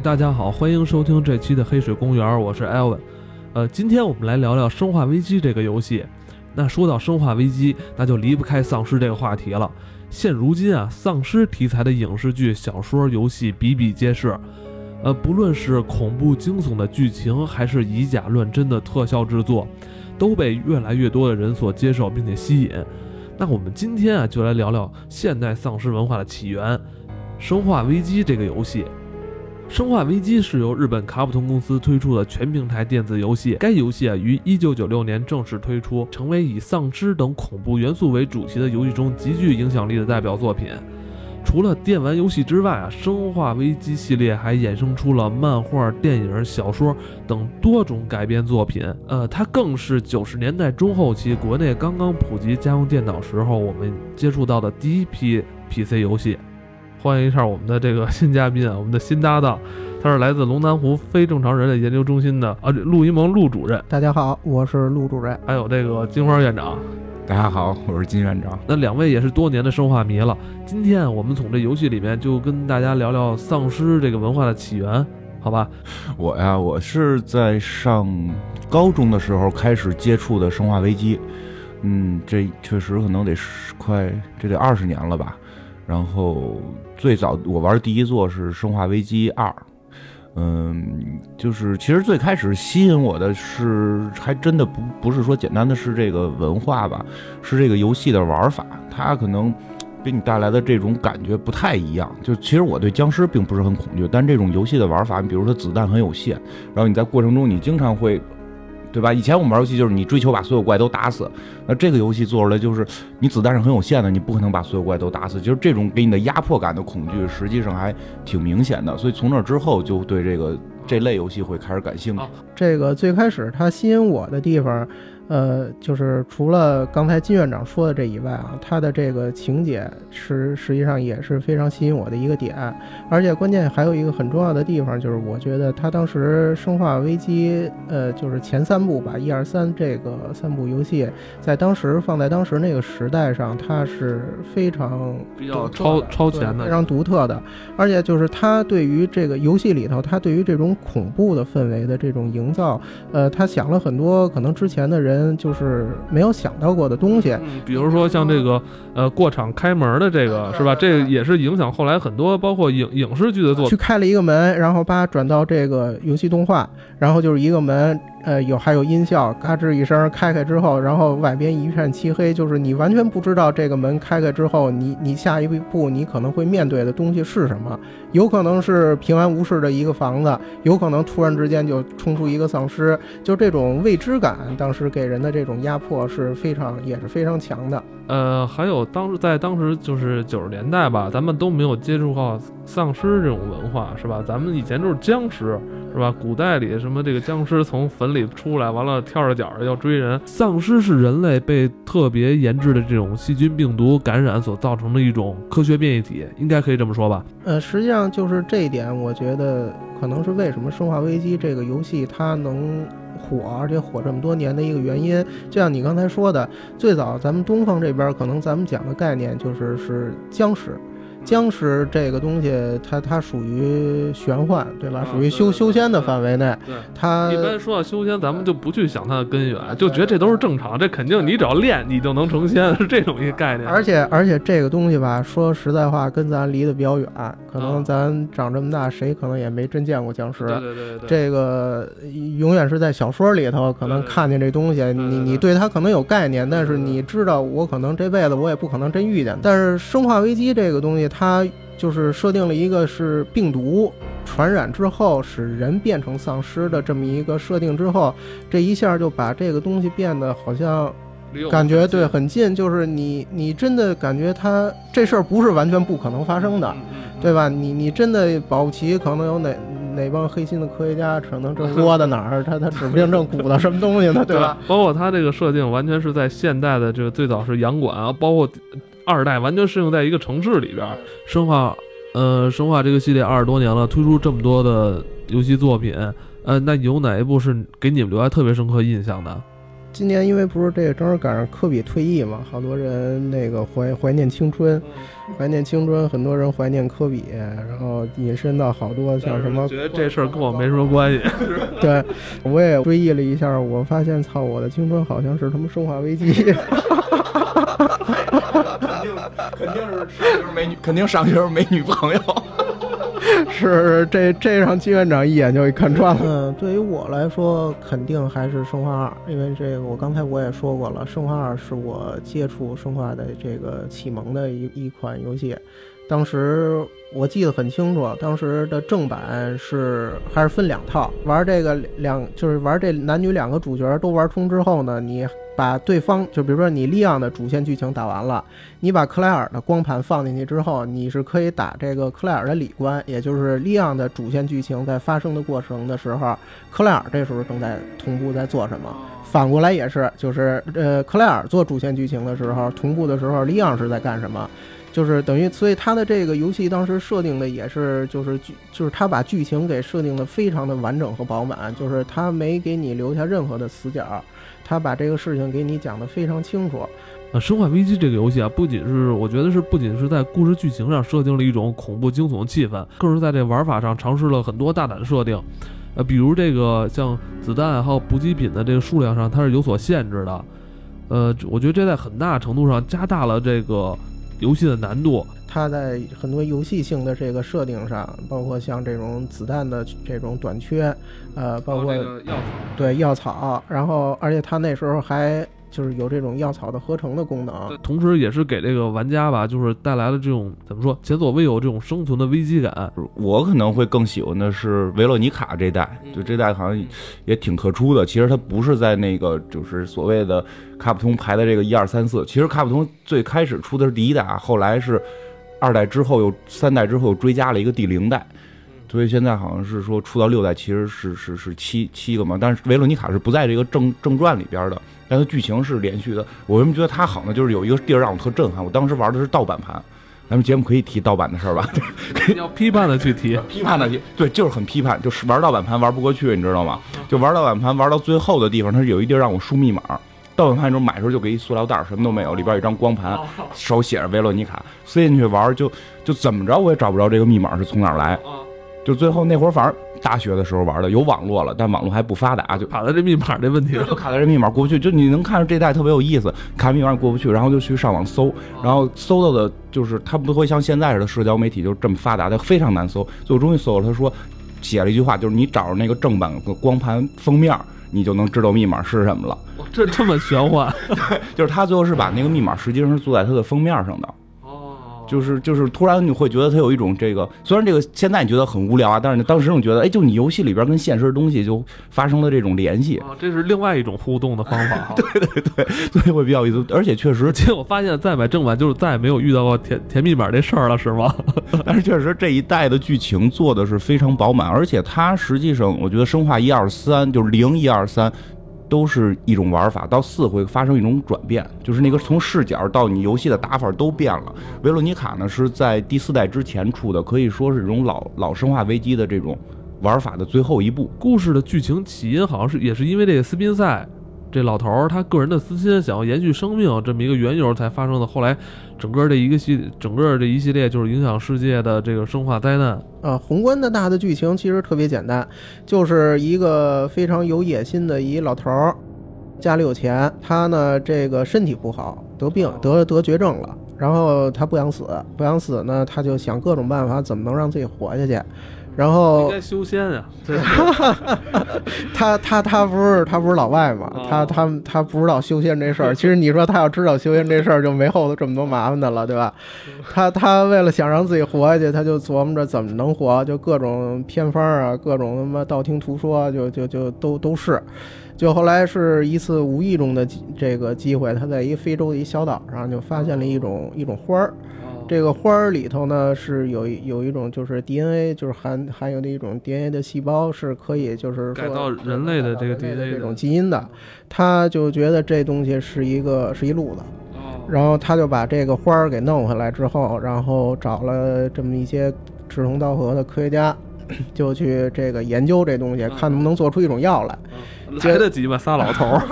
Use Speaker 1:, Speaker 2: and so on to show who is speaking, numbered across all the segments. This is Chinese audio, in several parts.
Speaker 1: 大家好，欢迎收听这期的《黑水公园》，我是 Elvin。呃，今天我们来聊聊《生化危机》这个游戏。那说到《生化危机》，那就离不开丧尸这个话题了。现如今啊，丧尸题材的影视剧、小说、游戏比比皆是。呃，不论是恐怖惊悚的剧情，还是以假乱真的特效制作，都被越来越多的人所接受并且吸引。那我们今天啊，就来聊聊现代丧尸文化的起源，《生化危机》这个游戏。《生化危机》是由日本卡普通公司推出的全平台电子游戏。该游戏啊于1996年正式推出，成为以丧尸等恐怖元素为主题的游戏中极具影响力的代表作品。除了电玩游戏之外啊，《生化危机》系列还衍生出了漫画、电影、小说等多种改编作品。呃，它更是90年代中后期国内刚刚普及家用电脑时候我们接触到的第一批 PC 游戏。欢迎一下我们的这个新嘉宾啊，我们的新搭档，他是来自龙南湖非正常人类研究中心的啊，陆一萌陆主任。
Speaker 2: 大家好，我是陆主任。
Speaker 1: 还有这个金花院长。
Speaker 3: 大家好，我是金院长。
Speaker 1: 那两位也是多年的生化迷了。今天我们从这游戏里面就跟大家聊聊丧尸这个文化的起源，好吧？
Speaker 3: 我呀，我是在上高中的时候开始接触的《生化危机》，嗯，这确实可能得快这得二十年了吧。然后最早我玩第一座是《生化危机二》，嗯，就是其实最开始吸引我的是，还真的不不是说简单的是这个文化吧，是这个游戏的玩法，它可能给你带来的这种感觉不太一样。就其实我对僵尸并不是很恐惧，但这种游戏的玩法，比如说子弹很有限，然后你在过程中你经常会。对吧？以前我们玩游戏就是你追求把所有怪都打死，那这个游戏做出来就是你子弹是很有限的，你不可能把所有怪都打死，就是这种给你的压迫感的恐惧，实际上还挺明显的。所以从那之后就对这个这类游戏会开始感兴趣。
Speaker 2: 这个最开始它吸引我的地方。呃，就是除了刚才金院长说的这以外啊，他的这个情节实实际上也是非常吸引我的一个点，而且关键还有一个很重要的地方，就是我觉得他当时《生化危机》呃，就是前三部吧，一二三这个三部游戏，在当时放在当时那个时代上，它是非常
Speaker 1: 比较超超前的，
Speaker 2: 非常独特的，而且就是他对于这个游戏里头，他对于这种恐怖的氛围的这种营造，呃，他想了很多可能之前的人。就是没有想到过的东西，
Speaker 1: 比如说像这个呃过场开门的这个是吧？这也是影响后来很多包括影影视剧的作品。
Speaker 2: 去开了一个门，然后把转到这个游戏动画，然后就是一个门。呃，有还有音效，嘎吱一声开开之后，然后外边一片漆黑，就是你完全不知道这个门开开之后，你你下一步你可能会面对的东西是什么？有可能是平安无事的一个房子，有可能突然之间就冲出一个丧尸，就这种未知感，当时给人的这种压迫是非常也是非常强的。
Speaker 1: 呃，还有当时在当时就是九十年代吧，咱们都没有接触过丧尸这种文化，是吧？咱们以前都是僵尸，是吧？古代里什么这个僵尸从坟里出来，完了跳着脚要追人。丧尸是人类被特别研制的这种细菌病毒感染所造成的一种科学变异体，应该可以这么说吧？
Speaker 2: 呃，实际上就是这一点，我觉得可能是为什么《生化危机》这个游戏它能。火，而且火这么多年的一个原因，就像你刚才说的，最早咱们东方这边可能咱们讲的概念就是是僵尸。僵尸这个东西，它它属于玄幻，对吧？属于修修仙的范围内。
Speaker 1: 对，
Speaker 2: 它
Speaker 1: 一般说到修仙，咱们就不去想它的根源，就觉得这都是正常，这肯定你只要练，你就能成仙，是这种一个概念。
Speaker 2: 而且而且这个东西吧，说实在话，跟咱离得比较远，可能咱长这么大，谁可能也没真见过僵尸。
Speaker 1: 对对对对。
Speaker 2: 这个永远是在小说里头，可能看见这东西，你你对它可能有概念，但是你知道，我可能这辈子我也不可能真遇见。但是生化危机这个东西。它就是设定了一个是病毒传染之后使人变成丧尸的这么一个设定之后，这一下就把这个东西变得好像感觉对很近，就是你你真的感觉它这事儿不是完全不可能发生的，对吧？你你真的保不齐可能有哪哪帮黑心的科学家可能正窝在哪儿，他他指不定正鼓捣什么东西呢，对吧？
Speaker 1: 包括它这个设定完全是在现代的这个最早是洋馆啊，包括。二代完全适应在一个城市里边，生化，呃，生化这个系列二十多年了，推出这么多的游戏作品，呃，那有哪一部是给你们留下特别深刻印象的？
Speaker 2: 今年因为不是这个正好赶上科比退役嘛，好多人那个怀怀念青春，怀念青春，很多人怀念科比，然后引申到好多像什么，
Speaker 1: 觉得这事儿跟我没什么关系。
Speaker 2: 对，我也追忆了一下，我发现操，我的青春好像是他妈生化危机。
Speaker 3: 肯定是上学没女，肯定上学没女朋友。
Speaker 2: 是这这让金院长一眼就给看穿了。嗯，对于我来说，肯定还是生化二，因为这个我刚才我也说过了，生化二是我接触生化的这个启蒙的一一款游戏。当时我记得很清楚，当时的正版是还是分两套，玩这个两就是玩这男女两个主角都玩通之后呢，你。把对方就比如说你利昂的主线剧情打完了，你把克莱尔的光盘放进去之后，你是可以打这个克莱尔的里关，也就是利昂的主线剧情在发生的过程的时候，克莱尔这时候正在同步在做什么。反过来也是，就是呃克莱尔做主线剧情的时候，同步的时候利昂是在干什么？就是等于，所以他的这个游戏当时设定的也是，就是剧，就是他把剧情给设定的非常的完整和饱满，就是他没给你留下任何的死角。他把这个事情给你讲得非常清楚。
Speaker 1: 呃，《生化危机》这个游戏啊，不仅是我觉得是不仅是在故事剧情上设定了一种恐怖惊悚的气氛，更是在这玩法上尝试了很多大胆的设定。呃，比如这个像子弹还有补给品的这个数量上，它是有所限制的。呃，我觉得这在很大程度上加大了这个游戏的难度。
Speaker 2: 它在很多游戏性的这个设定上，包括像这种子弹的这种短缺，呃，包括
Speaker 1: 药草，
Speaker 2: 对药草，然后而且它那时候还就是有这种药草的合成的功能，
Speaker 1: 同时也是给这个玩家吧，就是带来了这种怎么说前所未有这种生存的危机感。
Speaker 3: 我可能会更喜欢的是维洛尼卡这代，就这代好像也挺特殊的。其实它不是在那个就是所谓的卡普通排的这个一二三四，其实卡普通最开始出的是第一代啊，后来是。二代之后又三代之后又追加了一个第零代，所以现在好像是说出到六代其实是是是七七个嘛，但是维罗妮卡是不在这个正正传里边的，但它剧情是连续的。我为什么觉得它好呢？就是有一个地儿让我特震撼，我当时玩的是盗版盘，咱们节目可以提盗版的事儿吧？
Speaker 1: 要批判的去提，
Speaker 3: 批判的提，对，就是很批判，就是玩盗版盘玩不过去，你知道吗？就玩盗版盘玩到最后的地方，它是有一地儿让我输密码。盗版盘时候买时候就给一塑料袋，什么都没有，里边一张光盘，手写着维罗妮卡，塞进去玩就就怎么着我也找不着这个密码是从哪儿来，就最后那会儿反正大学的时候玩的有网络了，但网络还不发达，就
Speaker 1: 卡在这密码这问题，
Speaker 3: 就卡在这密码过不去，就你能看着这代特别有意思，卡密码过不去，然后就去上网搜，然后搜到的就是它不会像现在似的社交媒体就这么发达，它非常难搜，最后终于搜了，他说写了一句话，就是你找着那个正版光盘封面。你就能知道密码是什么了。
Speaker 1: 这这么玄幻？
Speaker 3: 就是他最后是把那个密码实际上是做在它的封面上的。
Speaker 1: 哦，
Speaker 3: 就是就是突然你会觉得它有一种这个，虽然这个现在你觉得很无聊啊，但是你当时你觉得，哎，就你游戏里边跟现实的东西就发生了这种联系。
Speaker 1: 哦，这是另外一种互动的方法。
Speaker 3: 对对对，所以会比较有意思。而且确实，
Speaker 1: 结果发现再买正版就是再也没有遇到过填填密码这事儿了，是吗？
Speaker 3: 但是确实这一代的剧情做的是非常饱满，而且它实际上我觉得生化一二三就是零一二三。都是一种玩法，到四会发生一种转变，就是那个从视角到你游戏的打法都变了。维罗妮卡呢是在第四代之前出的，可以说是这种老老生化危机的这种玩法的最后一步。
Speaker 1: 故事的剧情起因好像是也是因为这个斯宾塞。这老头儿他个人的私心，想要延续生命这么一个缘由才发生的。后来，整个这一个系，整个这一系列就是影响世界的这个生化灾难。
Speaker 2: 啊，宏观的大的剧情其实特别简单，就是一个非常有野心的一老头儿，家里有钱，他呢这个身体不好，得病得得绝症了，然后他不想死，不想死呢，他就想各种办法怎么能让自己活下去。然后
Speaker 1: 应该修仙呀，
Speaker 2: 他他他不是他不是老外嘛，他他他不知道修仙这事儿。其实你说他要知道修仙这事儿，就没后头这么多麻烦的了，对吧？他他为了想让自己活下去，他就琢磨着怎么能活，就各种偏方啊，各种他妈道听途说，就就就都都是。就后来是一次无意中的这个机会，他在一非洲的一小岛上就发现了一种一种花儿。这个花儿里头呢是有有一种就是 DNA，就是含含有的一种 DNA 的细胞，是可以就是
Speaker 1: 改造人类的这个 DNA
Speaker 2: 这种基因的。他就觉得这东西是一个是一路子，然后他就把这个花儿给弄回来之后，然后找了这么一些志同道合的科学家，就去这个研究这东西，看能不能做出一种药来。
Speaker 1: 来得及吗？仨老头儿，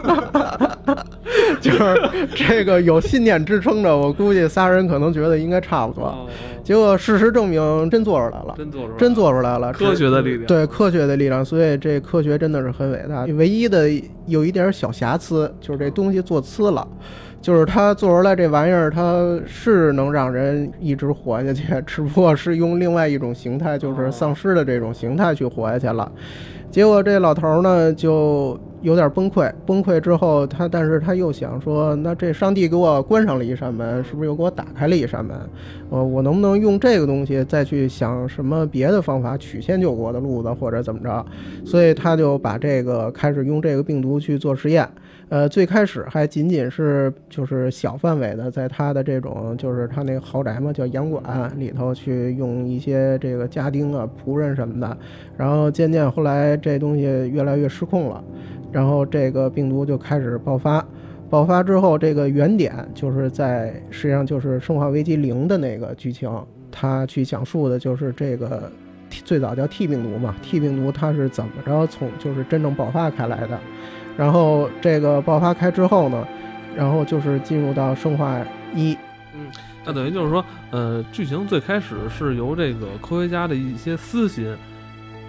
Speaker 2: 就是这个有信念支撑着，我估计仨人可能觉得应该差不多。结果事实证明，真做出来了，
Speaker 1: 真做出来，
Speaker 2: 真做出来了，
Speaker 1: 科学的力量，
Speaker 2: 对科学的力量。所以这科学真的是很伟大。唯一的有一点小瑕疵，就是这东西做呲了。就是他做出来这玩意儿，他是能让人一直活下去，只不过是用另外一种形态，就是丧尸的这种形态去活下去了。结果这老头呢就有点崩溃，崩溃之后他，但是他又想说，那这上帝给我关上了一扇门，是不是又给我打开了一扇门？呃，我能不能用这个东西再去想什么别的方法曲线救国的路子，或者怎么着？所以他就把这个开始用这个病毒去做实验。呃，最开始还仅仅是就是小范围的，在他的这种就是他那个豪宅嘛，叫洋馆里头去用一些这个家丁啊、仆人什么的，然后渐渐后来这东西越来越失控了，然后这个病毒就开始爆发，爆发之后这个原点就是在实际上就是《生化危机零》的那个剧情，他去讲述的就是这个最早叫 T 病毒嘛，T 病毒它是怎么着从就是真正爆发开来的。然后这个爆发开之后呢，然后就是进入到生化一，
Speaker 1: 嗯，那等于就是说，呃，剧情最开始是由这个科学家的一些私心，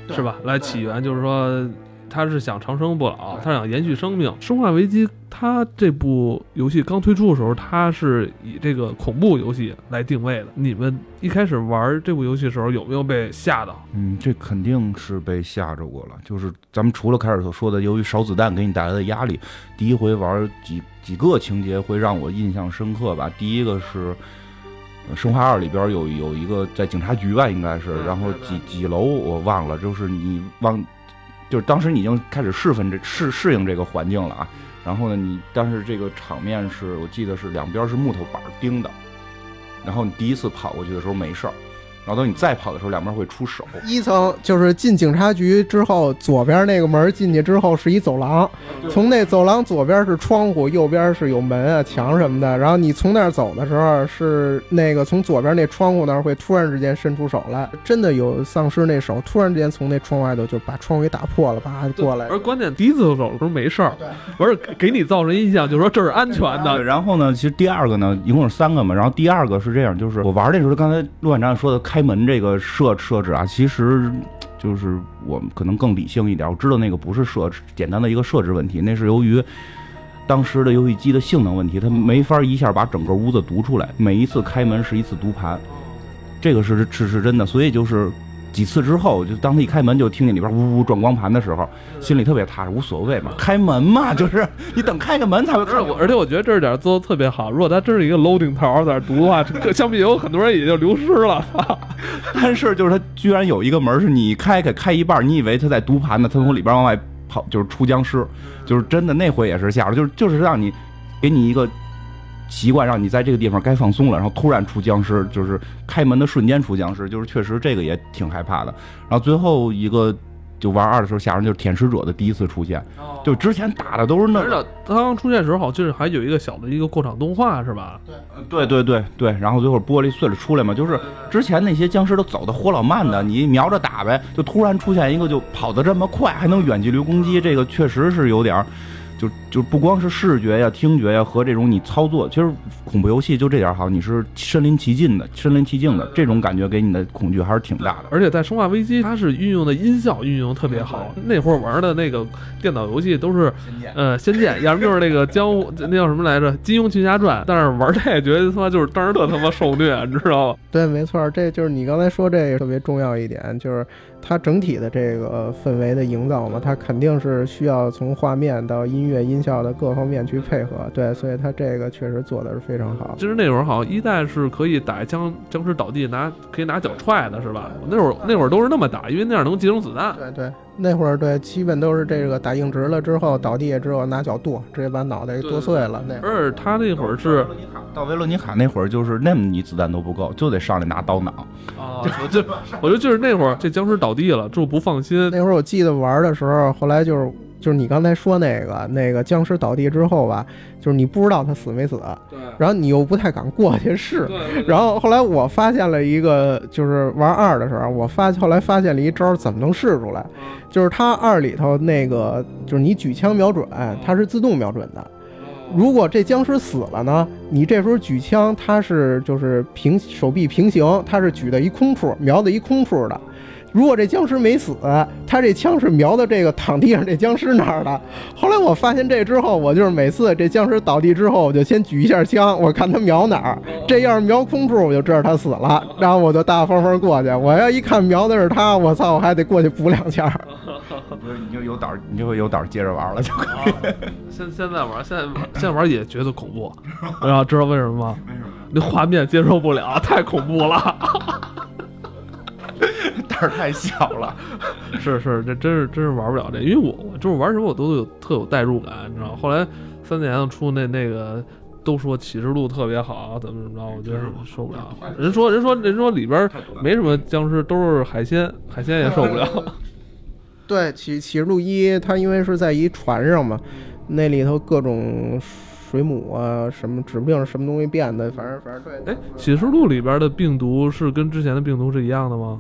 Speaker 1: 是吧，来起源，就是说。他是想长生不老，他想延续生命。生化危机，它这部游戏刚推出的时候，它是以这个恐怖游戏来定位的。你们一开始玩这部游戏的时候，有没有被吓到？
Speaker 3: 嗯，这肯定是被吓着过了。就是咱们除了开始所说的，由于少子弹给你带来的压力，第一回玩几几个情节会让我印象深刻吧。第一个是《生化二》里边有有一个在警察局吧，应该是，然后几几楼我忘了，就是你往。就是当时你已经开始适分这适适应这个环境了啊，然后呢，你但是这个场面是我记得是两边是木头板钉的，然后你第一次跑过去的时候没事儿。然后等你再跑的时候，两边会出手。
Speaker 2: 一层就是进警察局之后，左边那个门进去之后是一走廊，从那走廊左边是窗户，右边是有门啊、墙什么的。然后你从那儿走的时候，是那个从左边那窗户那儿会突然之间伸出手来，真的有丧尸那手突然之间从那窗外头就把窗户给打破了，叭过来。
Speaker 1: 而关键第一次走的时候没事儿，不是给你造成印象，就是说这是安全的。
Speaker 3: 然后呢，其实第二个呢，一共是三个嘛。然后第二个是这样，就是我玩那时候，刚才陆院长说的开。开门这个设设置啊，其实就是我们可能更理性一点。我知道那个不是设置简单的一个设置问题，那是由于当时的游戏机的性能问题，它没法一下把整个屋子读出来。每一次开门是一次读盘，这个是是是真的。所以就是。几次之后，就当他一开门就听见里边呜呜转光盘的时候，心里特别踏实，无所谓嘛，开门嘛，就是你等开个门才会。
Speaker 1: 而且我觉得这点做的特别好。如果他真是一个 loading 头在那读的话，相比有很多人也就流失了。
Speaker 3: 但是就是他居然有一个门是你开开开一半，你以为他在读盘呢，他从里边往外跑，就是出僵尸，就是真的那回也是吓着，就是就是让你给你一个。习惯让你在这个地方该放松了，然后突然出僵尸，就是开门的瞬间出僵尸，就是确实这个也挺害怕的。然后最后一个就玩二的时候下人，就是舔食者的第一次出现，就之前打的都是那。
Speaker 1: 他刚出现的时候，好像还有一个小的一个过场动画，是吧？
Speaker 3: 对，对，对，对，对。然后最后玻璃碎了出来嘛，就是之前那些僵尸都走的活老慢的，你瞄着打呗，就突然出现一个就跑得这么快，还能远距离攻击，这个确实是有点。就就不光是视觉呀、听觉呀和这种你操作，其实恐怖游戏就这点好，你是身临其境的、身临其境的这种感觉，给你的恐惧还是挺大的。
Speaker 1: 而且在《生化危机》，它是运用的音效运用特别好。那会儿玩的那个电脑游戏都是，呃，仙剑，要么就是那个江湖，那叫什么来着，《金庸群侠传》。但是玩这个觉得他妈就是当时特他妈受虐，你知道吗？
Speaker 2: 对，没错，这就是你刚才说这个特别重要一点，就是。它整体的这个氛围的营造嘛，它肯定是需要从画面到音乐、音效的各方面去配合。对，所以它这个确实做的是非常好。
Speaker 1: 其实那会儿好像一代是可以打僵僵尸倒地拿可以拿脚踹的，是吧？那会儿那会儿都是那么打，因为那样能集中子弹。
Speaker 2: 对对。那会儿对，基本都是这个打硬直了之后倒地下之后拿脚跺，直接把脑袋给剁碎了。那
Speaker 1: 而他那会儿是
Speaker 3: 到维罗妮卡那会儿，就是那么你子弹都不够，就得上来拿刀攮。
Speaker 1: 啊，就我觉得就是那会儿这僵尸倒地了，就不放心。
Speaker 2: 那会儿我记得玩的时候，后来就是就是你刚才说那个那个僵尸倒地之后吧，就是你不知道他死没死，
Speaker 1: 对，
Speaker 2: 然后你又不太敢过去试。
Speaker 1: 对，
Speaker 2: 然后后来我发现了一个，就是玩二的时候，我发后来发现了一招，怎么能试出来？就是它二里头那个，就是你举枪瞄准，它是自动瞄准的。如果这僵尸死了呢，你这时候举枪，它是就是平手臂平行，它是举的一空处，瞄的一空处的。如果这僵尸没死，他这枪是瞄的这个躺地上这僵尸那儿的。后来我发现这之后，我就是每次这僵尸倒地之后，我就先举一下枪，我看他瞄哪儿。这要是瞄空处，我就知道他死了，然后我就大大方方过去。我要一看瞄的是他，我操，我还得过去补两下。
Speaker 3: 你就有胆儿，你就会有胆儿接着玩了，就可以。
Speaker 1: 现现在玩，现在现在玩也觉得恐怖，然后知道为什么吗？为什么？那画面接受不了，太恐怖了。
Speaker 3: 胆儿太小了，
Speaker 1: 是是，这真是真是玩不了这，因为我我就是玩什么我都有特有代入感，你知道后来三年出那那个都说启示录特别好，怎么怎么着，我觉得受不了。人说人说人说里边没什么僵尸，都是海鲜，海鲜也受不了。
Speaker 2: 对，启启示录一，它因为是在一船上嘛，那里头各种水母啊，什么指不定是什么东西变的，反正反正对。
Speaker 1: 哎，启示录里边的病毒是跟之前的病毒是一样的吗？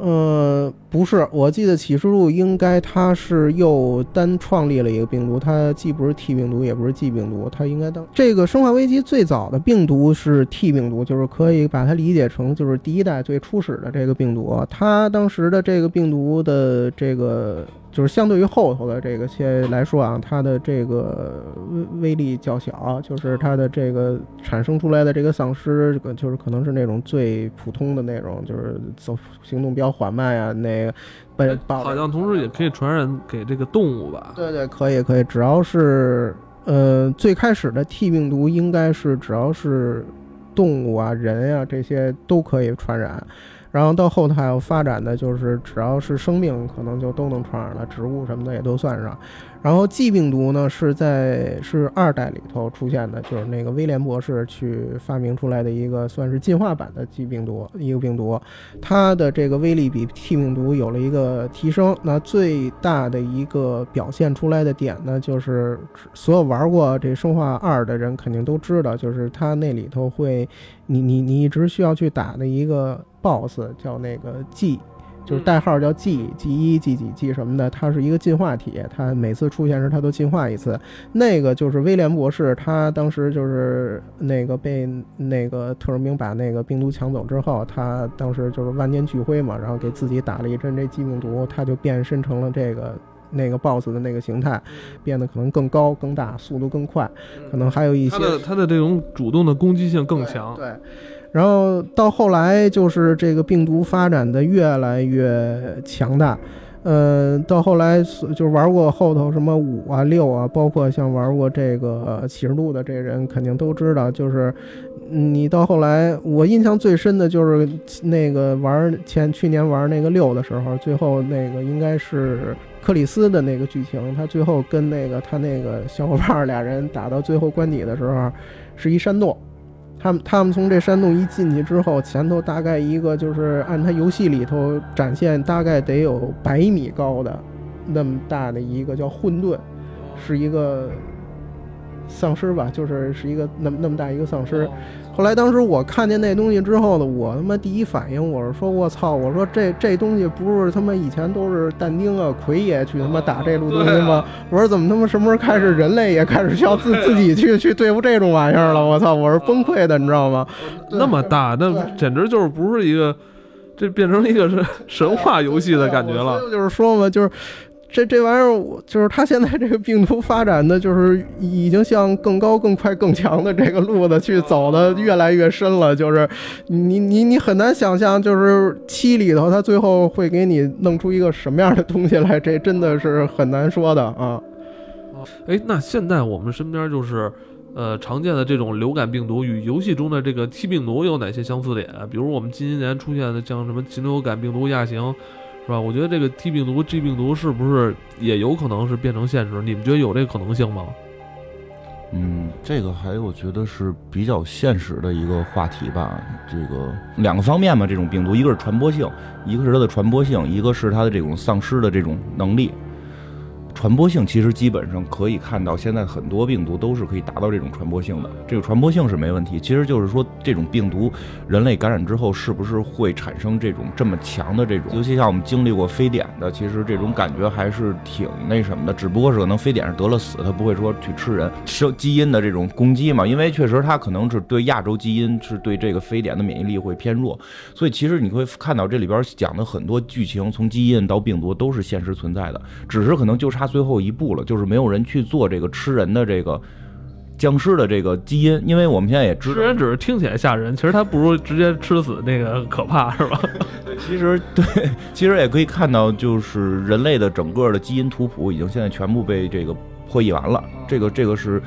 Speaker 2: 呃，不是，我记得启示录应该它是又单创立了一个病毒，它既不是 T 病毒，也不是 G 病毒，它应该当这个生化危机最早的病毒是 T 病毒，就是可以把它理解成就是第一代最初始的这个病毒，它当时的这个病毒的这个。就是相对于后头的这个些来说啊，它的这个威威力较小，就是它的这个产生出来的这个丧尸，这个就是可能是那种最普通的那种，就是走行动比较缓慢呀，那个被
Speaker 1: 好像同时也可以传染给这个动物吧？
Speaker 2: 对对，可以可以，只要是呃最开始的 T 病毒应该是只要是动物啊、人呀这些都可以传染。然后到后头还有发展的，就是只要是生命，可能就都能传染了，植物什么的也都算上。然后 G 病毒呢，是在是二代里头出现的，就是那个威廉博士去发明出来的一个算是进化版的 G 病毒，一个病毒，它的这个威力比 T 病毒有了一个提升。那最大的一个表现出来的点呢，就是所有玩过这生化二的人肯定都知道，就是它那里头会，你你你一直需要去打的一个 BOSS 叫那个 G。就是代号叫 G G 一 G 几 G 什么的，它是一个进化体，它每次出现时它都进化一次。那个就是威廉博士，他当时就是那个被那个特种兵把那个病毒抢走之后，他当时就是万念俱灰嘛，然后给自己打了一针这 G 病毒，他就变身成了这个那个 BOSS 的那个形态，变得可能更高更大，速度更快，可能还有一些
Speaker 1: 它的它的这种主动的攻击性更强，
Speaker 2: 对。然后到后来就是这个病毒发展的越来越强大，呃，到后来就玩过后头什么五啊六啊，包括像玩过这个启示录的这人肯定都知道，就是你到后来我印象最深的就是那个玩前去年玩那个六的时候，最后那个应该是克里斯的那个剧情，他最后跟那个他那个小伙伴俩人打到最后关底的时候，是一山洞。他们他们从这山洞一进去之后，前头大概一个就是按他游戏里头展现，大概得有百米高的那么大的一个叫混沌，是一个丧尸吧，就是是一个那么那么大一个丧尸。后来，当时我看见那东西之后呢，我他妈第一反应我是说，我操！我说这这东西不是他妈以前都是但丁啊、奎爷去他妈打这路东西吗？我说怎么他妈什么时候开始人类也开始需要自自己去 去对付这种玩意儿了？我操！我是崩溃的，你知道吗？
Speaker 1: 那么大，那简直就是不是一个，这变成了一个是 神话游戏的感觉了。
Speaker 2: 就是说嘛，就是。这这玩意儿，就是它现在这个病毒发展的，就是已经向更高、更快、更强的这个路子去走的越来越深了。就是你你你很难想象，就是七里头它最后会给你弄出一个什么样的东西来，这真的是很难说的啊。
Speaker 1: 哎，那现在我们身边就是，呃，常见的这种流感病毒与游戏中的这个 T 病毒有哪些相似点？比如我们近些年出现的像什么禽流感病毒亚型。是吧？我觉得这个 T 病毒、G 病毒是不是也有可能是变成现实？你们觉得有这个可能性吗？
Speaker 3: 嗯，这个还我觉得是比较现实的一个话题吧。这个两个方面嘛，这种病毒，一个是传播性，一个是它的传播性，一个是它的这种丧失的这种能力。传播性其实基本上可以看到，现在很多病毒都是可以达到这种传播性的，这个传播性是没问题。其实就是说，这种病毒人类感染之后，是不是会产生这种这么强的这种？尤其像我们经历过非典的，其实这种感觉还是挺那什么的。只不过是可能非典是得了死，他不会说去吃人，生基因的这种攻击嘛。因为确实他可能是对亚洲基因是对这个非典的免疫力会偏弱，所以其实你会看到这里边讲的很多剧情，从基因到病毒都是现实存在的，只是可能就差。最后一步了，就是没有人去做这个吃人的这个僵尸的这个基因，因为我们现在也知道，
Speaker 1: 吃人只是听起来吓人，其实它不如直接吃死那个可怕，是吧？
Speaker 3: 对，其实对，其实也可以看到，就是人类的整个的基因图谱已经现在全部被这个破译完了。这个这个是，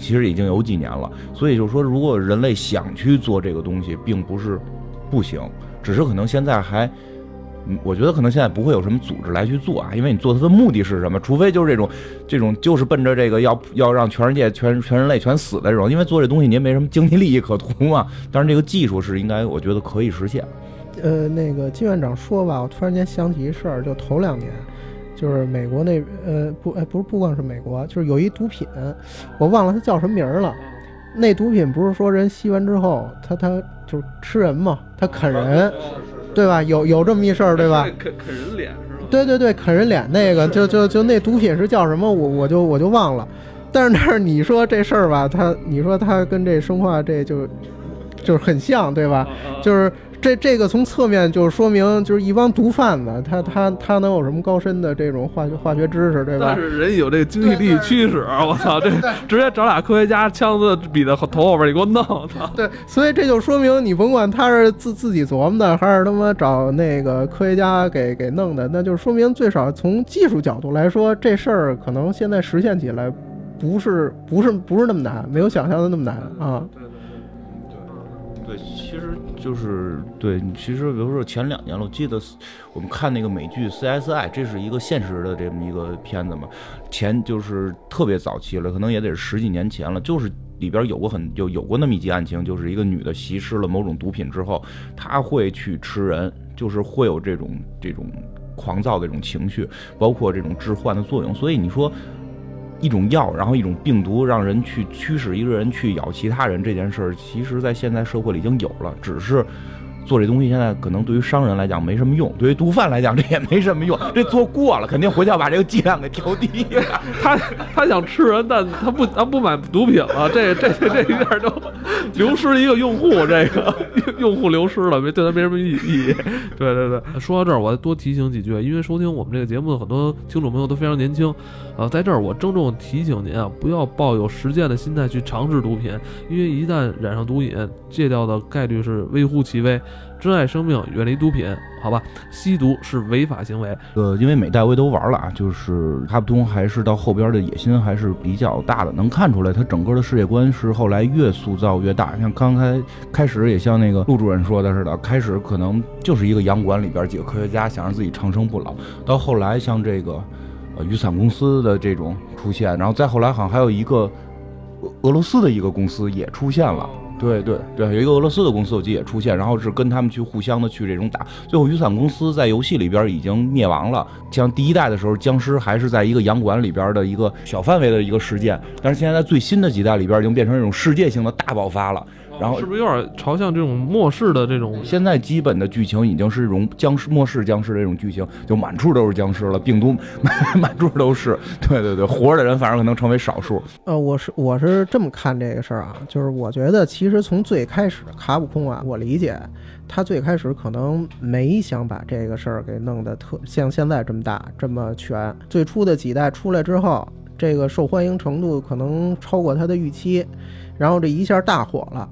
Speaker 3: 其实已经有几年了。所以就是说，如果人类想去做这个东西，并不是不行，只是可能现在还。嗯，我觉得可能现在不会有什么组织来去做啊，因为你做它的目的是什么？除非就是这种，这种就是奔着这个要要让全世界全全人类全死的这种，因为做这东西您没什么经济利益可图嘛。但是这个技术是应该，我觉得可以实现。
Speaker 2: 呃，那个金院长说吧，我突然间想起一事儿，就头两年，就是美国那呃不哎不是不光是美国，就是有一毒品，我忘了它叫什么名儿了。那毒品不是说人吸完之后，他他就是吃人嘛，他啃人。对吧？有有这么一事儿，对吧？
Speaker 1: 啃啃人脸是吧？
Speaker 2: 对对对，啃人脸那个，就就就那毒品是叫什么？我我就我就忘了。但是但是你说这事儿吧，他你说他跟这生化这就就是很像，对吧？就是。这这个从侧面就是说明，就是一帮毒贩子，他他他能有什么高深的这种化学化学知识，对吧？
Speaker 1: 但是人有这个经济利益驱使，我操，这直接找俩科学家，枪子比在头后边，你给我弄，操！
Speaker 2: 对，所以这就说明，你甭管他是自自己琢磨的，还是他妈找那个科学家给给弄的，那就说明最少从技术角度来说，这事儿可能现在实现起来不是不是不是那么难，没有想象的那么难啊。
Speaker 3: 对，对其实就是对，其实比如说前两年了，我记得我们看那个美剧《CSI》，这是一个现实的这么一个片子嘛。前就是特别早期了，可能也得十几年前了。就是里边有过很有有过那么一集案情，就是一个女的吸食了某种毒品之后，她会去吃人，就是会有这种这种狂躁的这种情绪，包括这种致幻的作用。所以你说。一种药，然后一种病毒，让人去驱使一个人去咬其他人，这件事儿，其实在现在社会里已经有了，只是。做这东西现在可能对于商人来讲没什么用，对于毒贩来讲这也没什么用。这做过了，肯定回去要把这个剂量给调低。
Speaker 1: 他他想吃人，但他不他不买毒品了。这这这一下就 流失一个用户，这个 用户流失了，没对他没什么意义。对对对，说到这儿，我再多提醒几句，因为收听我们这个节目的很多听众朋友都非常年轻。呃，在这儿我郑重提醒您啊，不要抱有实践的心态去尝试毒品，因为一旦染上毒瘾，戒掉的概率是微乎其微。珍爱生命，远离毒品，好吧？吸毒是违法行为。
Speaker 3: 呃，因为每代位都玩了啊，就是哈布通还是到后边的野心还是比较大的，能看出来他整个的世界观是后来越塑造越大。像刚才开始也像那个陆主任说的似的，开始可能就是一个洋馆里边几个科学家想让自己长生不老，到后来像这个呃雨伞公司的这种出现，然后再后来好像还有一个俄罗斯的一个公司也出现了。对对对，有一个俄罗斯的公司，我记得也出现，然后是跟他们去互相的去这种打，最后雨伞公司在游戏里边已经灭亡了。像第一代的时候，僵尸还是在一个洋馆里边的一个小范围的一个事件，但是现在在最新的几代里边已经变成一种世界性的大爆发了。然后
Speaker 1: 是不是有点朝向这种末世的这种？
Speaker 3: 现在基本的剧情已经是这种僵尸末世僵尸这种剧情，就满处都是僵尸了，病毒 满处都是。对对对，活着的人反而可能成为少数。
Speaker 2: 呃，我是我是这么看这个事儿啊，就是我觉得其实从最开始卡普空啊，我理解他最开始可能没想把这个事儿给弄得特像现在这么大这么全。最初的几代出来之后，这个受欢迎程度可能超过他的预期，然后这一下大火了。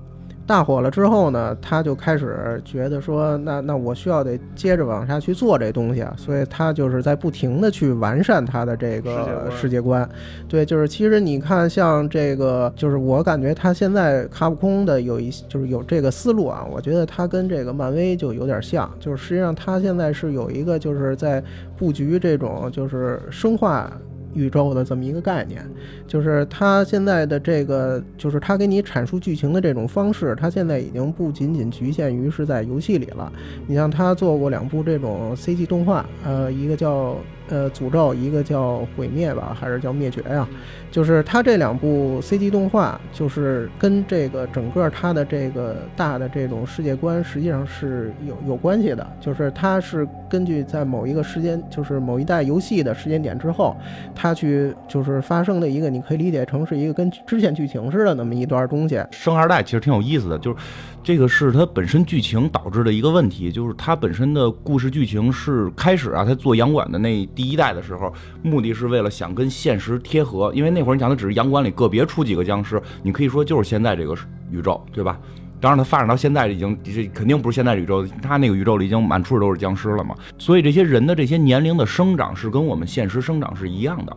Speaker 2: 大火了之后呢，他就开始觉得说，那那我需要得接着往下去做这东西啊，所以他就是在不停的去完善他的这个世界观。对，就是其实你看，像这个，就是我感觉他现在卡普空的有一就是有这个思路啊，我觉得他跟这个漫威就有点像，就是实际上他现在是有一个就是在布局这种就是生化。宇宙的这么一个概念，就是他现在的这个，就是他给你阐述剧情的这种方式，他现在已经不仅仅局限于是在游戏里了。你像他做过两部这种 CG 动画，呃，一个叫呃诅咒，一个叫毁灭吧，还是叫灭绝呀？就是它这两部 CG 动画，就是跟这个整个它的这个大的这种世界观，实际上是有有关系的。就是它是根据在某一个时间，就是某一代游戏的时间点之后，它去就是发生的一个，你可以理解成是一个跟支线剧情似的那么一段东西。
Speaker 3: 生二代其实挺有意思的，就是这个是它本身剧情导致的一个问题，就是它本身的故事剧情是开始啊，它做洋馆的那第一代的时候，目的是为了想跟现实贴合，因为那会儿你想的只是洋馆里个别出几个僵尸，你可以说就是现在这个宇宙，对吧？当然，它发展到现在已经这肯定不是现在宇宙，它那个宇宙里已经满处都是僵尸了嘛。所以这些人的这些年龄的生长是跟我们现实生长是一样的，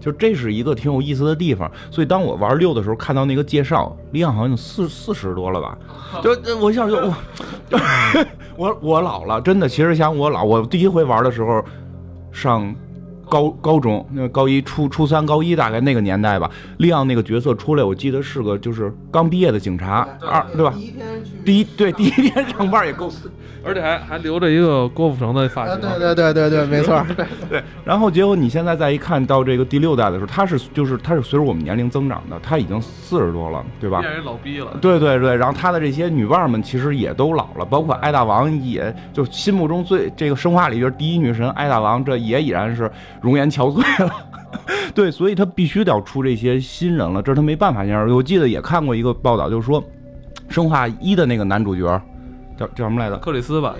Speaker 3: 就这是一个挺有意思的地方。所以当我玩六的时候，看到那个介绍，李昂好像四四十多了吧？就我一下就我我我老了，真的。其实想我老，我第一回玩的时候上。高高中那个高一初初三高一大概那个年代吧，利昂那个角色出来，我记得是个就是刚毕业的警察二对吧？第一对第一天上班也够
Speaker 1: 而且还还留着一个郭富城的发型。
Speaker 2: 对对对对对，没错。
Speaker 3: 对，然后结果你现在再一看到这个第六代的时候，他是就是他是随着我们年龄增长的，他已经四十多了，对吧？
Speaker 1: 变人老逼了。
Speaker 3: 对对对，然后他的这些女伴们其实也都老了，包括艾大王，也就心目中最这个生化里边第一女神艾大王，这也已然是容颜憔悴了。对，所以他必须得要出这些新人了，这是他没办法那样。我记得也看过一个报道，就是说生化一的那个男主角叫叫什么来着？
Speaker 1: 克里斯吧。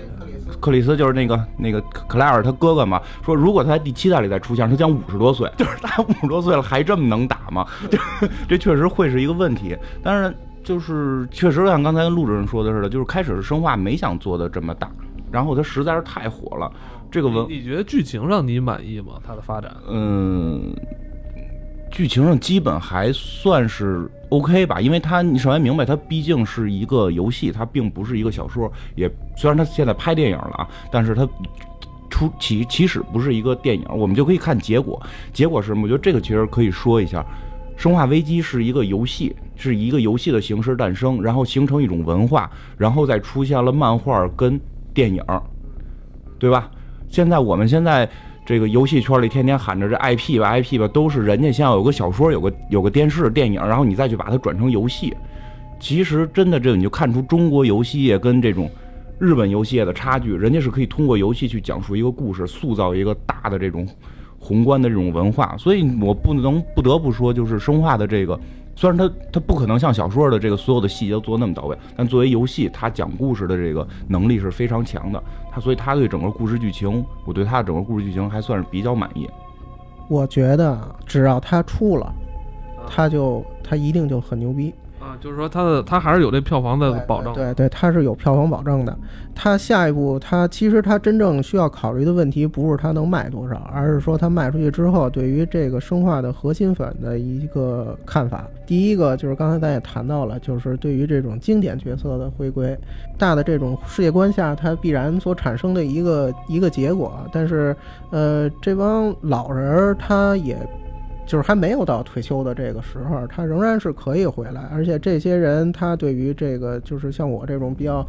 Speaker 3: 克里斯就是那个那个克莱尔他哥哥嘛，说如果他在第七代里再出现，他将五十多岁，就是他五十多岁了还这么能打吗？这确实会是一个问题。但是，就是确实像刚才陆主任说的似的，就是开始是生化没想做的这么大，然后他实在是太火了。这个文
Speaker 1: 你觉得剧情让你满意吗？它的发展？
Speaker 3: 嗯。剧情上基本还算是 OK 吧，因为它你首先明白，它毕竟是一个游戏，它并不是一个小说。也虽然它现在拍电影了啊，但是它出起起始不是一个电影，我们就可以看结果。结果是什么？我觉得这个其实可以说一下，《生化危机》是一个游戏，是一个游戏的形式诞生，然后形成一种文化，然后再出现了漫画跟电影，对吧？现在我们现在。这个游戏圈里天天喊着这 IP 吧 IP 吧，都是人家先要有个小说，有个有个电视电影，然后你再去把它转成游戏。其实真的这你就看出中国游戏业跟这种日本游戏业的差距，人家是可以通过游戏去讲述一个故事，塑造一个大的这种宏观的这种文化。所以我不能不得不说，就是生化的这个。虽然它它不可能像小说的这个所有的细节都做那么到位，但作为游戏，它讲故事的这个能力是非常强的。它所以他对整个故事剧情，我对他的整个故事剧情还算是比较满意。
Speaker 2: 我觉得只要他出了，他就他一定就很牛逼。
Speaker 1: 啊，就是说它的它还是有这票房的保证，
Speaker 2: 对对，它是有票房保证的。它下一步，它其实它真正需要考虑的问题，不是它能卖多少，而是说它卖出去之后，对于这个生化的核心粉的一个看法。第一个就是刚才咱也谈到了，就是对于这种经典角色的回归，大的这种世界观下，它必然所产生的一个一个结果。但是，呃，这帮老人儿他也。就是还没有到退休的这个时候，他仍然是可以回来，而且这些人他对于这个就是像我这种比较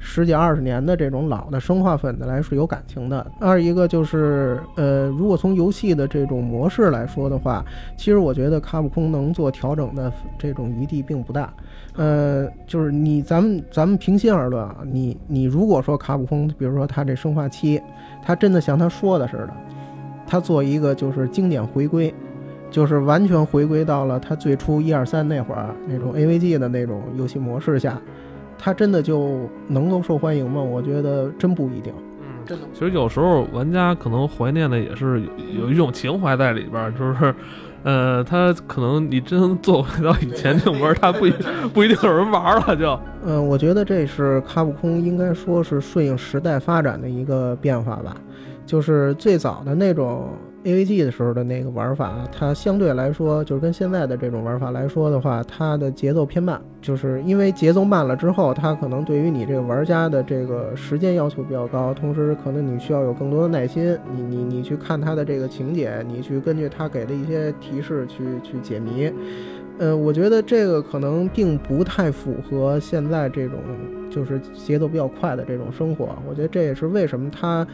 Speaker 2: 十几二十年的这种老的生化粉的来是有感情的。二一个就是呃，如果从游戏的这种模式来说的话，其实我觉得卡普空能做调整的这种余地并不大。呃，就是你咱们咱们平心而论啊，你你如果说卡普空，比如说他这生化七，他真的像他说的似的，他做一个就是经典回归。就是完全回归到了它最初一二三那会儿那种 AVG 的那种游戏模式下，它真的就能够受欢迎吗？我觉得真不一定。
Speaker 1: 嗯，真的。其实有时候玩家可能怀念的也是有有一种情怀在里边，就是，呃，他可能你真做回到以前那种玩，他不 不一定有人玩了就。
Speaker 2: 嗯，我觉得这是卡普空应该说是顺应时代发展的一个变化吧，就是最早的那种。AVG 的时候的那个玩法，它相对来说就是跟现在的这种玩法来说的话，它的节奏偏慢，就是因为节奏慢了之后，它可能对于你这个玩家的这个时间要求比较高，同时可能你需要有更多的耐心，你你你去看它的这个情节，你去根据它给的一些提示去去解谜，呃，我觉得这个可能并不太符合现在这种就是节奏比较快的这种生活，我觉得这也是为什么它。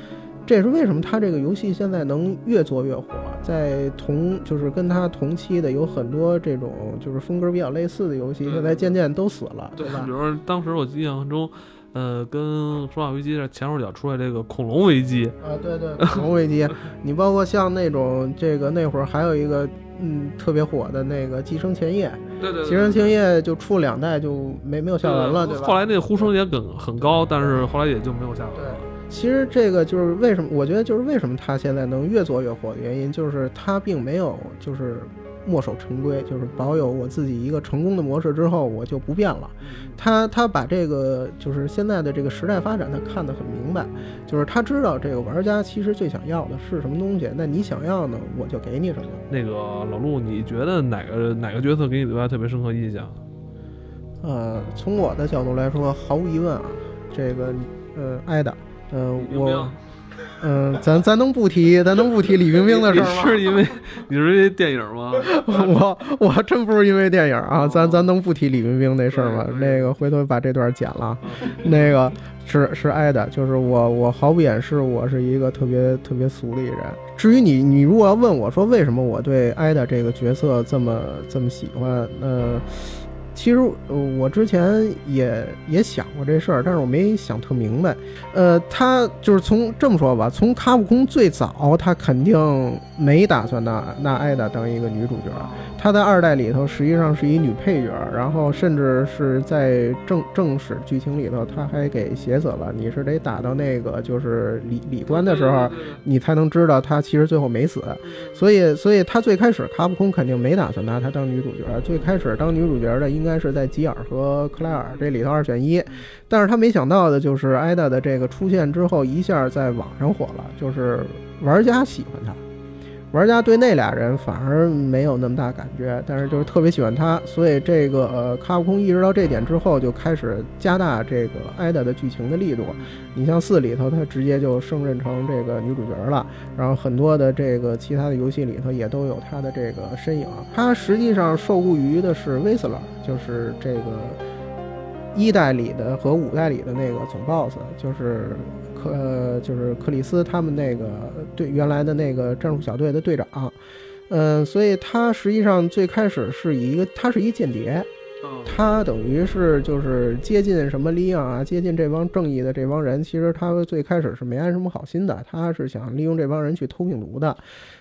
Speaker 2: 这也是为什么他这个游戏现在能越做越火，在同就是跟他同期的有很多这种就是风格比较类似的游戏，现在渐渐都死了，对吧
Speaker 1: 比？如说当时我印象中，呃，跟《生化危机》这前后脚出来这个恐龙危机，
Speaker 2: 啊，对对，恐龙危机，你包括像那种这个那会儿还有一个嗯特别火的那个《寄生前夜》，
Speaker 1: 对对《
Speaker 2: 寄生前夜》就出两代就没没有下文了，对吧？
Speaker 1: 后来那个呼声也很很高，但是后来也就没有下文了。
Speaker 2: 其实这个就是为什么，我觉得就是为什么他现在能越做越火的原因，就是他并没有就是墨守成规，就是保有我自己一个成功的模式之后，我就不变了。他他把这个就是现在的这个时代发展，他看得很明白，就是他知道这个玩家其实最想要的是什么东西，那你想要呢，我就给你什么。
Speaker 1: 那个老陆，你觉得哪个哪个角色给你留下特别深刻印象？
Speaker 2: 呃，从我的角度来说，毫无疑问啊，这个呃，艾达，呃，我。嗯，咱咱能不提，咱能不提李冰冰的事儿吗？
Speaker 1: 是因为你是因为电影吗？
Speaker 2: 我我真不是因为电影啊，咱咱能不提李冰冰那事儿吗？那个回头把这段剪了。那个是是艾达，就是我我毫不掩饰，我是一个特别特别俗的一人。至于你你如果要问我说为什么我对艾达这个角色这么这么喜欢，呃。其实我之前也也想过这事儿，但是我没想特明白。呃，他就是从这么说吧，从卡普空最早，他肯定没打算拿拿艾达当一个女主角。他在二代里头实际上是一女配角，然后甚至是在正正史剧情里头，他还给写死了。你是得打到那个就是里里关的时候，你才能知道他其实最后没死。所以，所以他最开始卡普空肯定没打算拿她当女主角，最开始当女主角的应该是在吉尔和克莱尔这里头二选一。但是他没想到的就是艾达的这个出现之后，一下在网上火了，就是玩家喜欢她。玩家对那俩人反而没有那么大感觉，但是就是特别喜欢他，所以这个呃，卡普空意识到这点之后，就开始加大这个艾达的剧情的力度。你像四里头，他直接就升任成这个女主角了，然后很多的这个其他的游戏里头也都有他的这个身影。他实际上受雇于的是威斯勒，就是这个一代里的和五代里的那个总 BOSS，就是。克呃，就是克里斯他们那个队原来的那个战术小队的队长，嗯，所以他实际上最开始是以一个他是一间谍，他等于是就是接近什么利昂啊，接近这帮正义的这帮人，其实他最开始是没安什么好心的，他是想利用这帮人去偷病毒的，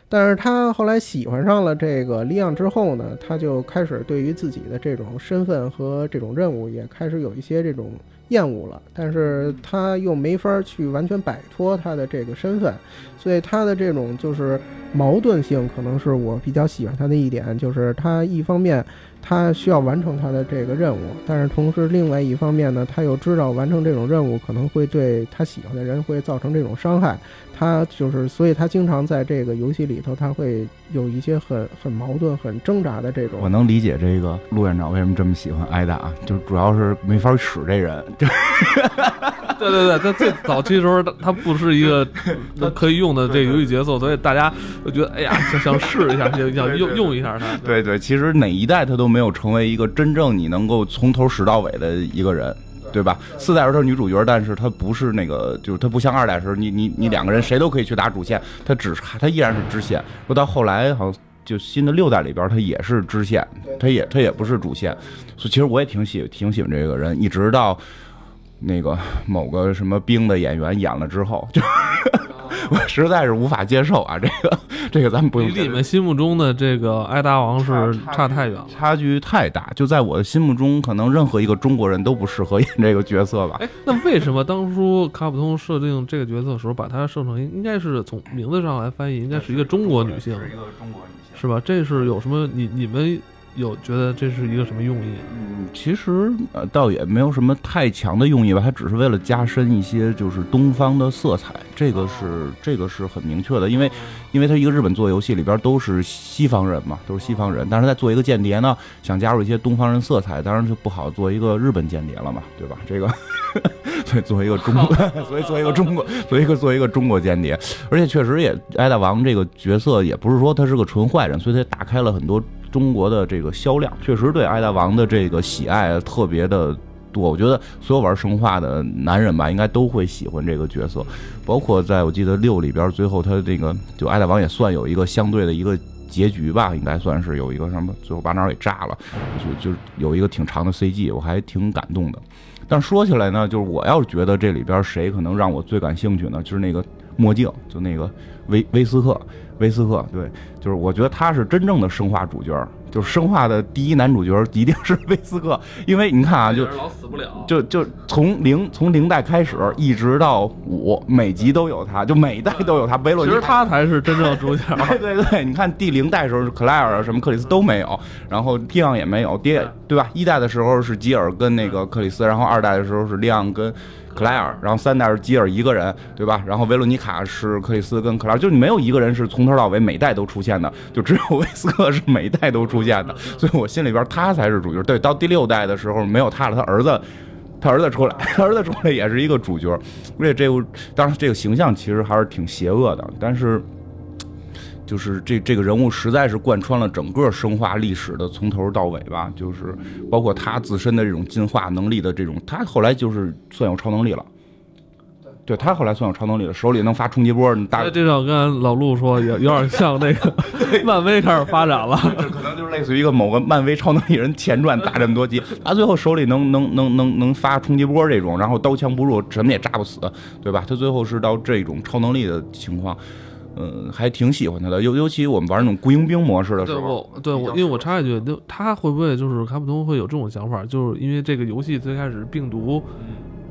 Speaker 2: 但是他后来喜欢上了这个利昂之后呢，他就开始对于自己的这种身份和这种任务也开始有一些这种。厌恶了，但是他又没法去完全摆脱他的这个身份，所以他的这种就是矛盾性，可能是我比较喜欢他的一点，就是他一方面他需要完成他的这个任务，但是同时另外一方面呢，他又知道完成这种任务可能会对他喜欢的人会造成这种伤害。他就是，所以他经常在这个游戏里头，他会有一些很很矛盾、很挣扎的这种。
Speaker 3: 我能理解这个陆院长为什么这么喜欢挨打，就主要是没法使这人。
Speaker 1: 对 对对，他最早期的时候，他他不是一个 可以用的这个游戏角色，所以大家就觉得，哎呀，想想试一下，想想用用一下他。
Speaker 3: 对对，其实哪一代他都没有成为一个真正你能够从头使到尾的一个人。对吧？四代时候她是女主角，但是她不是那个，就是她不像二代时候，你你你两个人谁都可以去打主线，她只是她依然是支线。说到后来，好像就新的六代里边，她也是支线，她也她也不是主线。所以其实我也挺喜挺喜欢这个人，一直到那个某个什么兵的演员演了之后，就 我实在是无法接受啊！这个。这个咱们不用。
Speaker 1: 离你们心目中的这个艾达王是差太远了，
Speaker 3: 差距太大。就在我的心目中，可能任何一个中国人都不适合演这个角色吧。
Speaker 1: 哎，那为什么当初卡普通设定这个角色的时候，把它设成应该是从名字上来翻译，应该是一个中国女性，
Speaker 3: 是一个中国女性，
Speaker 1: 是吧？这是有什么？你你们？有觉得这是一个什么用意？
Speaker 3: 嗯，其实呃，倒也没有什么太强的用意吧。它只是为了加深一些就是东方的色彩，这个是这个是很明确的。因为，因为他一个日本做游戏里边都是西方人嘛，都是西方人。但是在做一个间谍呢，想加入一些东方人色彩，当然就不好做一个日本间谍了嘛，对吧？这个，对，做一个中国，所以做一个中国，做一个做一个中国间谍。而且确实也，艾大王这个角色也不是说他是个纯坏人，所以他打开了很多。中国的这个销量确实对艾大王的这个喜爱特别的多。我觉得所有玩生化的男人吧，应该都会喜欢这个角色。包括在我记得六里边，最后他这个就艾大王也算有一个相对的一个结局吧，应该算是有一个什么，最后把哪儿给炸了，就就有一个挺长的 CG，我还挺感动的。但说起来呢，就是我要是觉得这里边谁可能让我最感兴趣呢，就是那个墨镜，就那个威威斯克，威斯克，对，就是我觉得他是真正的生化主角。就是生化的第一男主角一定是 威斯克，因为你看啊，就
Speaker 1: 老死不了，
Speaker 3: 就就从零从零代开始一直到五，每集都有他，就每一代都有他。维罗，
Speaker 1: 其实他才是真正的主角。
Speaker 3: 对对对，你看第零代时候是克莱尔啊，什么克里斯都没有，然后利昂也没有，爹对吧？一代的时候是吉尔跟那个克里斯，然后二代的时候是利昂跟。克莱尔，然后三代是基尔一个人，对吧？然后维罗妮卡是克里斯跟克莱尔，就是你没有一个人是从头到尾每代都出现的，就只有威斯克是每代都出现的，所以我心里边他才是主角。对，到第六代的时候没有他了，他儿子，他儿子出来，他儿子出来也是一个主角，而且这个当然这个形象其实还是挺邪恶的，但是。就是这这个人物实在是贯穿了整个生化历史的从头到尾吧，就是包括他自身的这种进化能力的这种，他后来就是算有超能力了。对，他后来算有超能力了，手里能发冲击波。大
Speaker 1: 这场跟老陆说有有点像那个漫威开始发展了，
Speaker 3: 可能就是类似于一个某个漫威超能力人前传打这么多集，他最后手里能能能能能发冲击波这种，然后刀枪不入，什么也炸不死，对吧？他最后是到这种超能力的情况。嗯，还挺喜欢他的，尤尤其我们玩那种雇佣兵模式的时候，
Speaker 1: 对，我因为我插一句，就他会不会就是卡普通会有这种想法，就是因为这个游戏最开始病毒。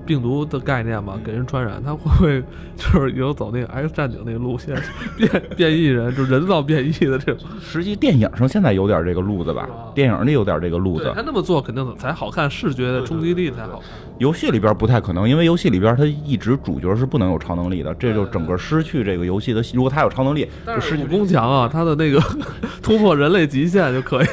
Speaker 1: 病毒的概念嘛，给人传染，他会不会 就是有走那个 X 战警那个路线，变变异人，就人造变异的这种？
Speaker 3: 实际电影上现在有点这个路子吧，电影里有点这个路子。
Speaker 1: 他那么做肯定才好看，视觉的冲击力才好。
Speaker 3: 游戏里边不太可能，因为游戏里边他一直主角是不能有超能力的，这就整个失去这个游戏的。如果他有超能力，就失去
Speaker 1: 武功强啊，他的那个 突破人类极限就可以。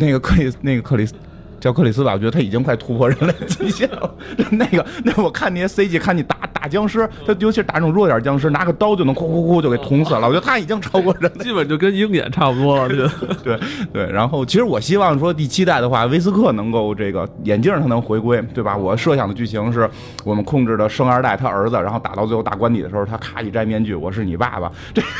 Speaker 3: 那个克里，那个克里斯。叫克里斯吧，我觉得他已经快突破人类极限了。那个，那我看那些 CG，看你打打僵尸，他尤其是打那种弱点僵尸，拿个刀就能呼呼呼就给捅死了。我觉得他已经超过人，
Speaker 1: 基本就跟鹰眼差不多了。
Speaker 3: 对对。然后，其实我希望说第七代的话，威斯克能够这个眼镜他能回归，对吧？我设想的剧情是我们控制的生二代他儿子，然后打到最后大关底的时候，他咔一摘面具，我是你爸爸。这。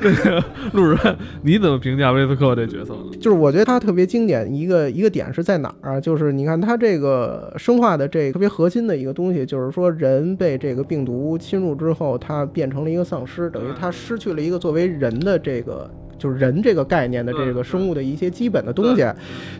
Speaker 1: 这 个路人，你怎么评价威斯克这角色呢？
Speaker 2: 就是我觉得他特别经典，一个一个点是在哪儿啊？就是你看他这个生化的这特别核心的一个东西，就是说人被这个病毒侵入之后，他变成了一个丧尸，等于他失去了一个作为人的这个。就是人这个概念的这个生物的一些基本的东西，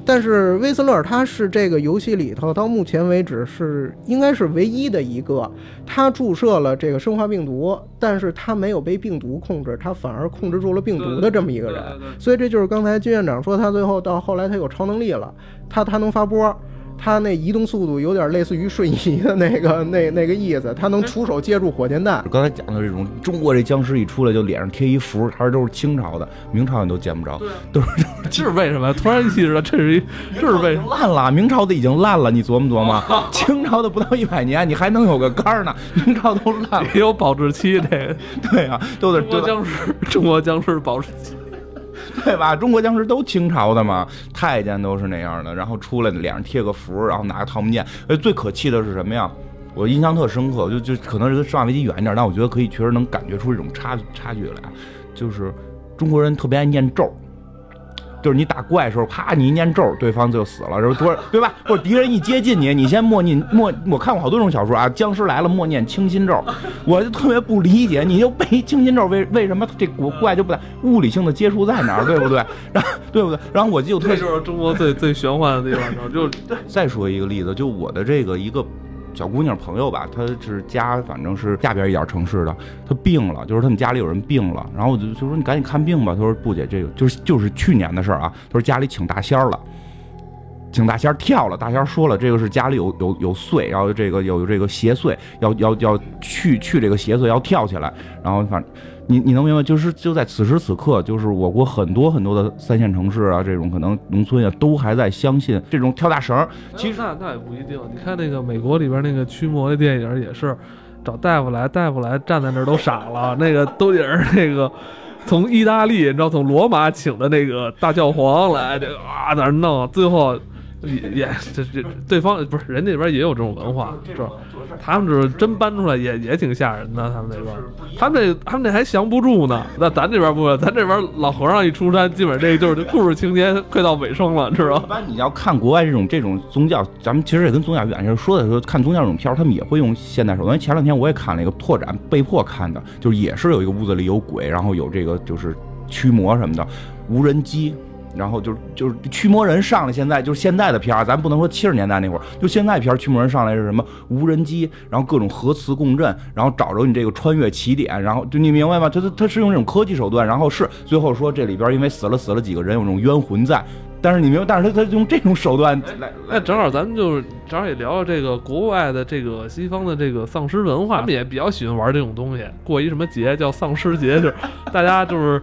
Speaker 2: 但是威斯勒他是这个游戏里头到目前为止是应该是唯一的一个，他注射了这个生化病毒，但是他没有被病毒控制，他反而控制住了病毒的这么一个人，所以这就是刚才金院长说他最后到后来他有超能力了，他他能发波。他那移动速度有点类似于瞬移的那个 那那个意思，他能徒手接住火箭弹。
Speaker 3: 刚才讲的这种中国这僵尸一出来就脸上贴一符，他说都是清朝的，明朝你都见不着，都是
Speaker 1: 这是为什么？突然意识到这是一这是为
Speaker 3: 烂了，明朝的已经烂了，你琢磨琢磨，清朝的不到一百年，你还能有个杆儿呢，明朝都烂了，
Speaker 1: 也有保质期这
Speaker 3: 对啊，都得
Speaker 1: 中国僵尸，中国僵尸保质期。
Speaker 3: 对吧？中国僵尸都清朝的嘛，太监都是那样的。然后出来脸上贴个符，然后拿个桃木剑。哎，最可气的是什么呀？我印象特深刻，就就可能是跟生化危机远一点，但我觉得可以确实能感觉出这种差差距来，就是中国人特别爱念咒。就是你打怪的时候，啪，你一念咒，对方就死了，然后多对吧？或者敌人一接近你，你先默念默，我看过好多种小说啊，僵尸来了默念清心咒，我就特别不理解，你就背清心咒，为为什么这古怪就不在物理性的接触在哪儿，对不对？然后对不对？然后我就特
Speaker 1: 就是中国最最玄幻的地方，就
Speaker 3: 再说一个例子，就我的这个一个。小姑娘朋友吧，她是家，反正是下边一点城市的。她病了，就是他们家里有人病了，然后我就就说你赶紧看病吧。她说不姐，这个就是就是去年的事儿啊。她说家里请大仙儿了，请大仙儿跳了。大仙儿说了，这个是家里有有有祟，然后这个有这个邪祟，要要要去去这个邪祟要跳起来，然后反。你你能明白，就是就在此时此刻，就是我国很多很多的三线城市啊，这种可能农村啊，都还在相信这种跳大绳。其实
Speaker 1: 那那也不一定。你看那个美国里边那个驱魔的电影也是，找大夫来，大夫来站在那儿都傻了。那个都也是那个从意大利，你知道从罗马请的那个大教皇来，这啊在那弄，最后也也这这对方不是人家那边也有这种文化，是吧？他们这真搬出来也也挺吓人的，他们那边，他们这他们这还降不住呢。那咱这边不，咱这边老和尚一出山，基本这个就是故事情节快到尾声了，知道
Speaker 3: 一？般你要看国外这种这种宗教，咱们其实也跟宗教远，就是说的时候看宗教这种片儿，他们也会用现代手段。因为前两天我也看了一个拓展，被迫看的，就是也是有一个屋子里有鬼，然后有这个就是驱魔什么的，无人机。然后就是就是驱魔人上来，现在就是现在的片儿，咱不能说七十年代那会儿，就现在片儿驱魔人上来是什么无人机，然后各种核磁共振，然后找着你这个穿越起点，然后就你明白吗？他他他是用这种科技手段，然后是最后说这里边因为死了死了几个人，有这种冤魂在，但是你明白，但是他他用这种手段来，
Speaker 1: 那正好咱们就是正好也聊聊这个国外的这个西方的这个丧尸文化，他们也比较喜欢玩这种东西，过一什么节叫丧尸节，就是大家就是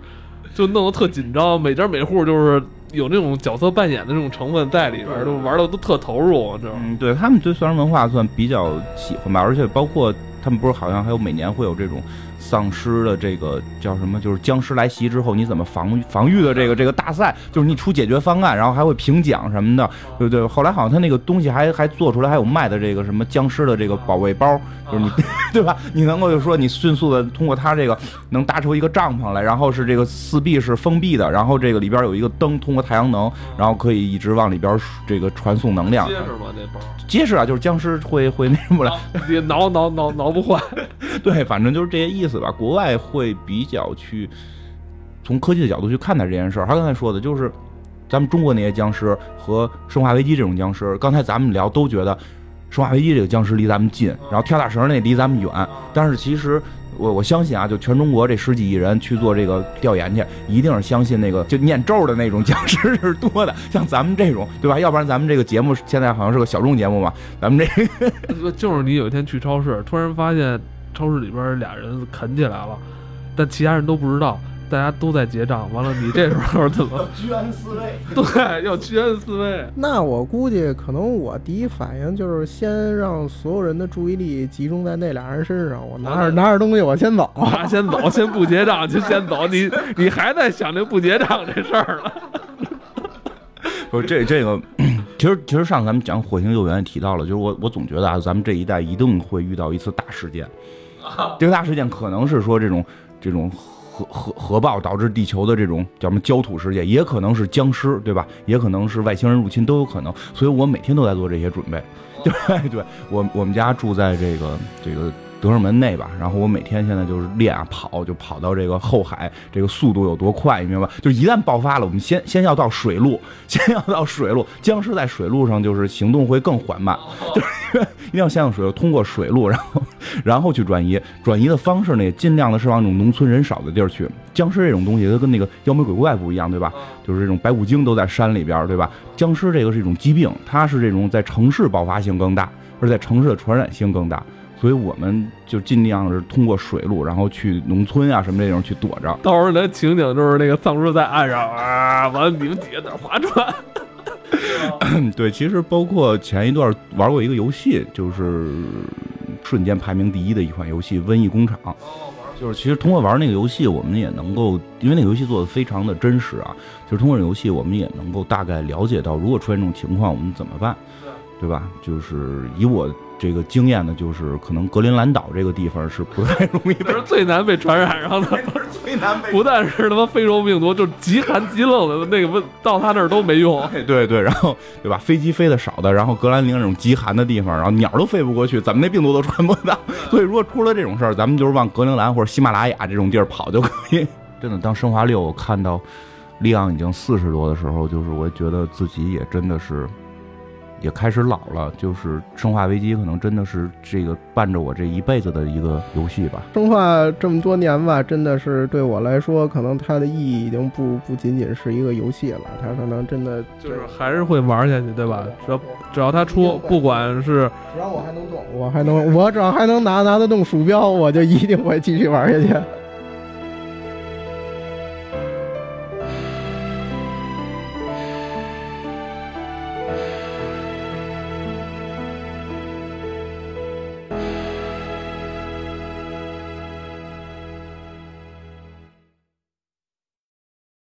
Speaker 1: 就弄得特紧张，每家每户就是。有那种角色扮演的那种成分在里边儿，都玩的都特投入，知道吗？
Speaker 3: 嗯，对他们对丧尸文化算比较喜欢吧，而且包括他们不是好像还有每年会有这种丧尸的这个叫什么，就是僵尸来袭之后你怎么防防御的这个这个大赛，就是你出解决方案，然后还会评奖什么的，对不对？后来好像他那个东西还还做出来，还有卖的这个什么僵尸的这个保卫包，就是你 对吧？你能够就说你迅速的通过它这个能搭出一个帐篷来，然后是这个四壁是封闭的，然后这个里边有一个灯，通过太阳能，然后可以一直往里边这个传送能量。
Speaker 1: 结实吗？那包
Speaker 3: 结实啊，就是僵尸会会那什么了。
Speaker 1: 也挠挠挠挠不坏。
Speaker 3: 对，反正就是这些意思吧。国外会比较去从科技的角度去看待这件事儿。他刚才说的就是，咱们中国那些僵尸和《生化危机》这种僵尸，刚才咱们聊都觉得《生化危机》这个僵尸离咱们近，然后跳大绳那离咱们远。但是其实我我相信啊，就全中国这十几亿人去做这个调研去，一定是相信那个就念咒的那种 僵尸是多的。像咱们这种，对吧？要不然咱们这个节目现在好像是个小众节目嘛，咱们这个。
Speaker 1: 就是你有一天去超市，突然发现超市里边俩人啃起来了，但其他人都不知道，大家都在结账。完了，你这时候怎么？
Speaker 3: 居安思危。
Speaker 1: 对，要居安思危。
Speaker 2: 那我估计可能我第一反应就是先让所有人的注意力集中在那俩人身上，我拿着拿着 东西我先走。
Speaker 1: 啊先走，先不结账就先走，你你还在想这不结账这事儿了？
Speaker 3: 不是这这个，其实其实上次咱们讲火星救援也提到了，就是我我总觉得啊，咱们这一代一定会遇到一次大事件，这个大事件可能是说这种这种核核核爆导致地球的这种叫什么焦土事件，也可能是僵尸，对吧？也可能是外星人入侵，都有可能。所以我每天都在做这些准备。对对，我我们家住在这个这个德胜门内吧，然后我每天现在就是练啊跑，就跑到这个后海，这个速度有多快，你明白吧？就一旦爆发了，我们先先要到水路，先要到水路，僵尸在水路上就是行动会更缓慢，就是 因为一定要先用水路，通过水路，然后然后去转移，转移的方式呢，也尽量的是往那种农村人少的地儿去。僵尸这种东西，它跟那个妖魔鬼怪不一样，对吧？就是这种白骨精都在山里边儿，对吧？僵尸这个是一种疾病，它是这种在城市爆发性更大，而在城市的传染性更大。所以我们就尽量是通过水路，然后去农村啊什么这种去躲着。
Speaker 1: 到时候的情景就是那个丧尸在岸上啊，完了你们底下在那划船。
Speaker 3: 对，其实包括前一段玩过一个游戏，就是瞬间排名第一的一款游戏《瘟疫工厂》。就是其实通过玩那个游戏，我们也能够，因为那个游戏做的非常的真实啊。就是通过这游戏，我们也能够大概了解到，如果出现这种情况，我们怎么办，对吧？就是以我这个经验呢，就是可能格陵兰岛这个地方是不太容易
Speaker 1: 是最难被传染上的，
Speaker 3: 最难被
Speaker 1: 不但是他妈非洲病毒，就是极寒极冷的那个温，到他那儿都没用。
Speaker 3: 对对对，然后对吧？飞机飞的少的，然后格兰宁这种极寒的地方，然后鸟都飞不过去，咱们那病毒都传不到？所以如果出了这种事儿，咱们就是往格陵兰或者喜马拉雅这种地儿跑就可以。真的，当生化六我看到利昂已经四十多的时候，就是我觉得自己也真的是也开始老了，就是生化危机可能真的是这个伴着我这一辈子的一个游戏吧。
Speaker 2: 生化这么多年吧，真的是对我来说，可能它的意义已经不不仅仅是一个游戏了，它可能真的
Speaker 1: 就是还是会玩下去，对吧？只要只要它出，不管是
Speaker 2: 只要我还能动，我还能，我只要还能拿拿得动鼠标，我就一定会继续玩下去。